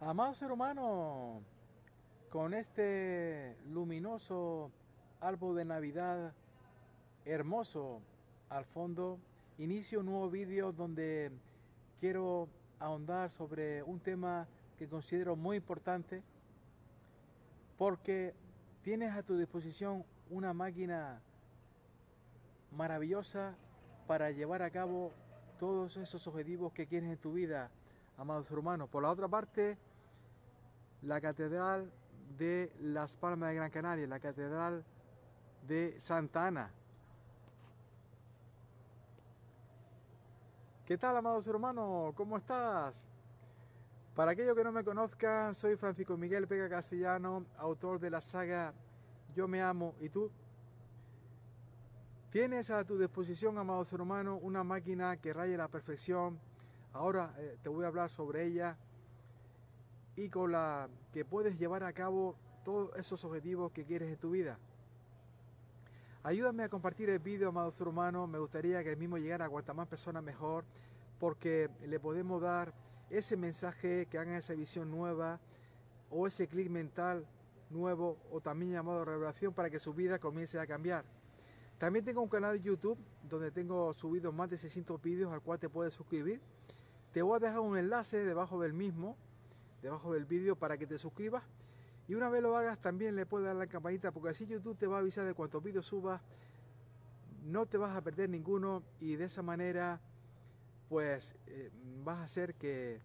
Amado ser humano, con este luminoso árbol de Navidad hermoso al fondo, inicio un nuevo vídeo donde quiero ahondar sobre un tema que considero muy importante porque tienes a tu disposición una máquina maravillosa para llevar a cabo todos esos objetivos que quieres en tu vida, amados hermanos. Por la otra parte, la Catedral de Las Palmas de Gran Canaria, la Catedral de Santa Ana. ¿Qué tal, amados hermanos? ¿Cómo estás? Para aquellos que no me conozcan, soy Francisco Miguel Pega Castellano, autor de la saga Yo me amo y tú. Tienes a tu disposición, amados hermanos, una máquina que raya la perfección. Ahora eh, te voy a hablar sobre ella y con la que puedes llevar a cabo todos esos objetivos que quieres en tu vida. Ayúdame a compartir el vídeo, amados hermanos. Me gustaría que el mismo llegara a cuantas más personas mejor, porque le podemos dar ese mensaje que hagan esa visión nueva o ese clic mental nuevo o también llamado revelación para que su vida comience a cambiar. También tengo un canal de YouTube donde tengo subido más de 600 vídeos al cual te puedes suscribir. Te voy a dejar un enlace debajo del mismo debajo del vídeo para que te suscribas. Y una vez lo hagas también le puedes dar la campanita porque así YouTube te va a avisar de cuántos vídeos subas. No te vas a perder ninguno y de esa manera pues eh, vas a hacer que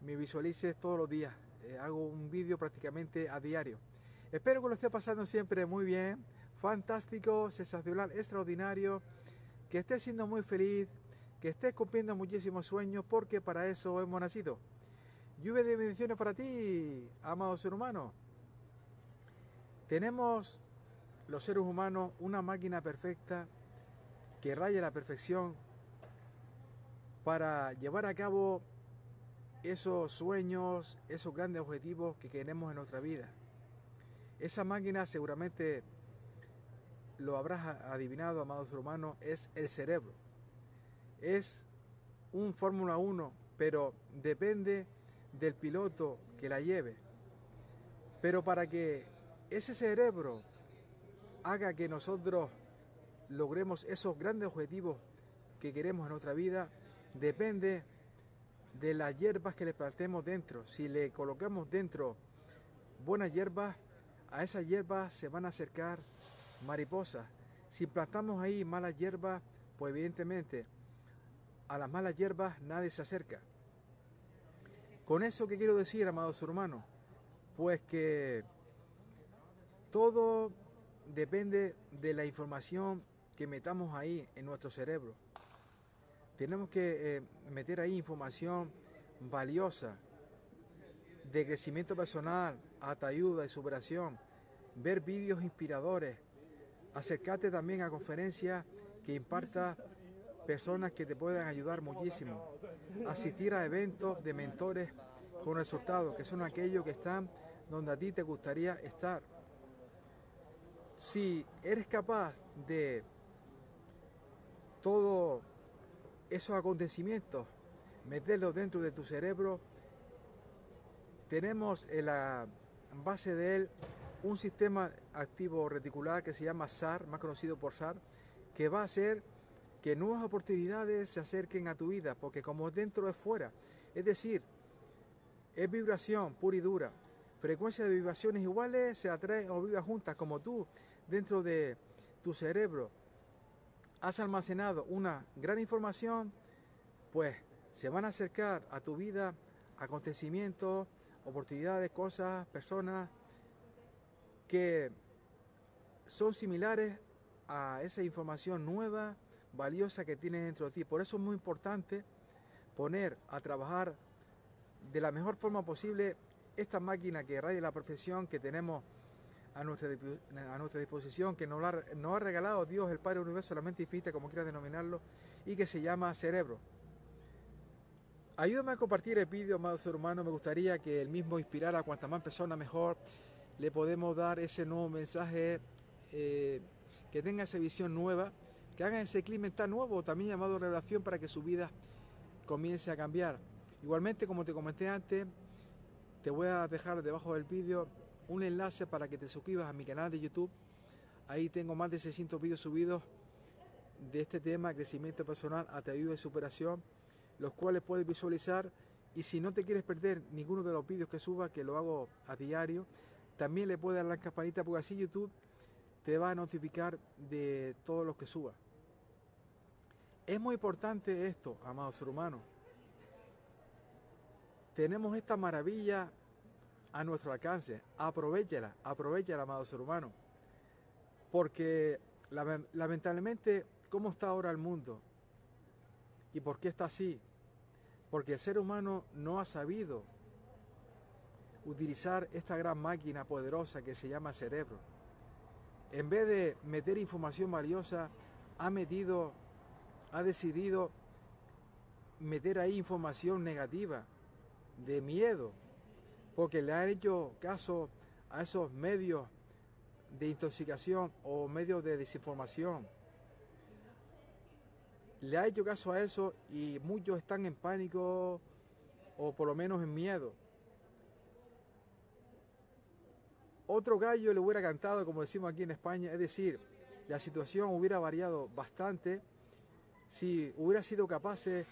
me visualices todos los días. Eh, hago un vídeo prácticamente a diario. Espero que lo esté pasando siempre muy bien, fantástico, sensacional, extraordinario, que estés siendo muy feliz, que estés cumpliendo muchísimos sueños porque para eso hemos nacido. Lluvia de bendiciones para ti, amado ser humano. Tenemos los seres humanos una máquina perfecta que raya la perfección para llevar a cabo esos sueños, esos grandes objetivos que queremos en nuestra vida. Esa máquina seguramente lo habrás adivinado, amado ser humano, es el cerebro. Es un Fórmula 1, pero depende del piloto que la lleve. Pero para que ese cerebro haga que nosotros logremos esos grandes objetivos que queremos en nuestra vida, depende de las hierbas que le plantemos dentro. Si le colocamos dentro buenas hierbas, a esas hierbas se van a acercar mariposas. Si plantamos ahí malas hierbas, pues evidentemente a las malas hierbas nadie se acerca. Con eso que quiero decir, amados hermanos, pues que todo depende de la información que metamos ahí en nuestro cerebro. Tenemos que eh, meter ahí información valiosa de crecimiento personal, ayuda y superación, ver vídeos inspiradores, acercarte también a conferencias que imparta personas que te puedan ayudar muchísimo. Asistir a eventos de mentores con resultados, que son aquellos que están donde a ti te gustaría estar. Si eres capaz de todos esos acontecimientos, meterlos dentro de tu cerebro, tenemos en la base de él un sistema activo reticular que se llama SAR, más conocido por SAR, que va a ser que nuevas oportunidades se acerquen a tu vida, porque como dentro es fuera, es decir, es vibración pura y dura. Frecuencias de vibraciones iguales se atraen o viven juntas, como tú, dentro de tu cerebro has almacenado una gran información, pues se van a acercar a tu vida acontecimientos, oportunidades, cosas, personas que son similares a esa información nueva valiosa que tienes dentro de ti. Por eso es muy importante poner a trabajar de la mejor forma posible esta máquina que raya la perfección que tenemos a nuestra, a nuestra disposición, que nos, ha regalado Dios, el Padre Universo, la mente infinita, como quieras denominarlo, y que se llama cerebro. Ayúdame a compartir el vídeo, amado ser humano. Me gustaría que el mismo inspirara a cuantas más personas mejor. Le podemos dar ese nuevo mensaje, eh, que tenga esa visión nueva que hagan ese clima tan nuevo, también llamado revelación, para que su vida comience a cambiar. Igualmente, como te comenté antes, te voy a dejar debajo del vídeo un enlace para que te suscribas a mi canal de YouTube. Ahí tengo más de 600 vídeos subidos de este tema, crecimiento personal, ayuda y superación, los cuales puedes visualizar. Y si no te quieres perder ninguno de los vídeos que suba, que lo hago a diario, también le puedes dar la campanita porque así YouTube te va a notificar de todo lo que suba. Es muy importante esto, amados ser humanos. Tenemos esta maravilla a nuestro alcance. Aprovechala, aprovechala, amado ser humano. Porque lamentablemente, ¿cómo está ahora el mundo? ¿Y por qué está así? Porque el ser humano no ha sabido utilizar esta gran máquina poderosa que se llama cerebro. En vez de meter información valiosa, ha metido, ha decidido meter ahí información negativa, de miedo, porque le han hecho caso a esos medios de intoxicación o medios de desinformación. Le ha hecho caso a eso y muchos están en pánico o por lo menos en miedo. Otro gallo le hubiera cantado, como decimos aquí en España, es decir, la situación hubiera variado bastante si hubiera sido capaces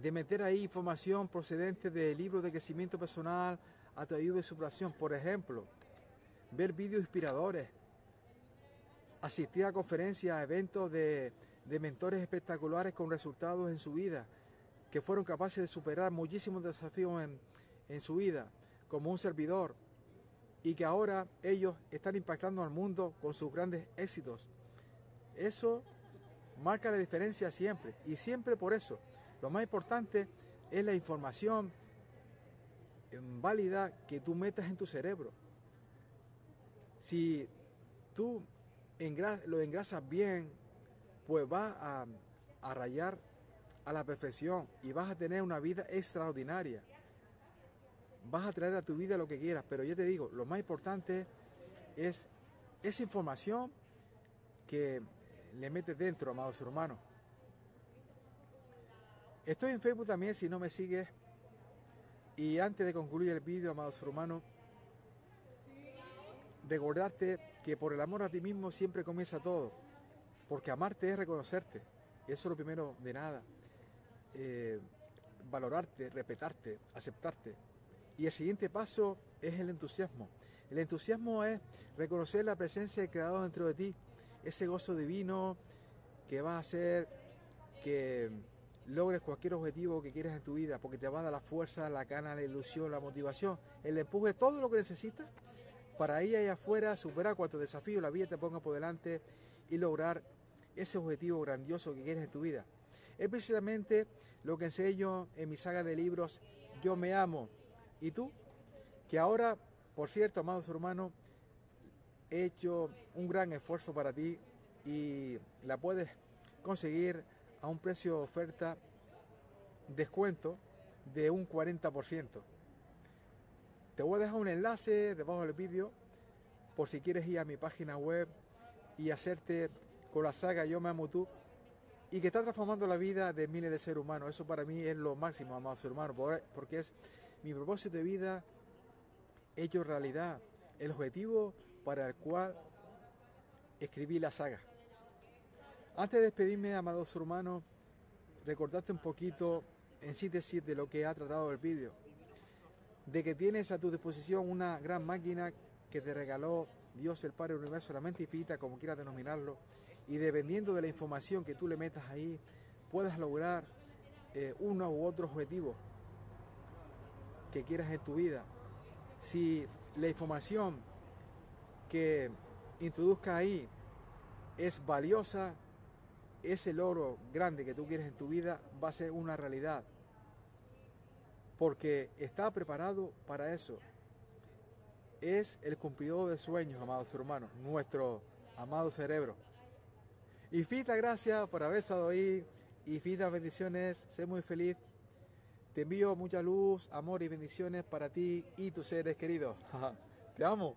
de meter ahí información procedente de libros de crecimiento personal, a tu ayuda de superación. Por ejemplo, ver vídeos inspiradores, asistir a conferencias, eventos de, mentores espectaculares con resultados en su vida, que fueron capaces de superar muchísimos desafíos en, en su vida, como un servidor, y que ahora ellos están impactando al mundo con sus grandes éxitos. Eso marca la diferencia siempre, y siempre por eso lo más importante es la información válida que tú metas en tu cerebro. Si tú lo engrasas bien, pues vas a, a rayar a la perfección y vas a tener una vida extraordinaria. Vas a traer a tu vida lo que quieras, pero yo te digo, lo más importante es esa información que le metes dentro, amado ser humano. Estoy en Facebook también si no me sigues. Y antes de concluir el vídeo, amados hermanos, recordarte que por el amor a ti mismo siempre comienza todo. Porque amarte es reconocerte. Eso es lo primero de nada. Eh, valorarte, respetarte, aceptarte. Y el siguiente paso es el entusiasmo. El entusiasmo es reconocer la presencia del Creador dentro de ti. Ese gozo divino que va a hacer que logres cualquier objetivo que quieras en tu vida, porque te va a dar la fuerza, la gana, la ilusión, la motivación, el empuje, todo lo que necesitas para ir allá afuera, superar cuantos desafíos la vida te ponga por delante y lograr ese objetivo grandioso que quieres en tu vida. Es precisamente lo que enseño en mi saga de libros Yo me amo. ¿Y tú? Que ahora, por cierto, amados hermanos, he hecho un gran esfuerzo para ti y la puedes conseguir a un precio de oferta descuento de un 40%. Te voy a dejar un enlace debajo del vídeo por si quieres ir a mi página web y hacerte con la saga Yo me amo tú y que está transformando la vida de miles de seres humanos. Eso para mí es lo máximo, amado ser humano, porque es mi propósito de vida hecho realidad, el objetivo para el cual escribí la saga. Antes de despedirme, amados hermanos, recordarte un poquito en síntesis de lo que ha tratado el vídeo. De que tienes a tu disposición una gran máquina que te regaló Dios el Padre Universo, la mente infinita, como quieras denominarlo, y dependiendo de la información que tú le metas ahí, puedas lograr eh, uno u otro objetivo que quieras en tu vida. Si la información que introduzca ahí es valiosa, ese logro grande que tú quieres en tu vida va a ser una realidad. Porque está preparado para eso. Es el cumplidor de sueños, amados hermanos, nuestro amado cerebro. Infinitas gracias por haber estado ahí. Infinitas bendiciones. Sé muy feliz. Te envío mucha luz, amor y bendiciones para ti y tus seres queridos. Te amo.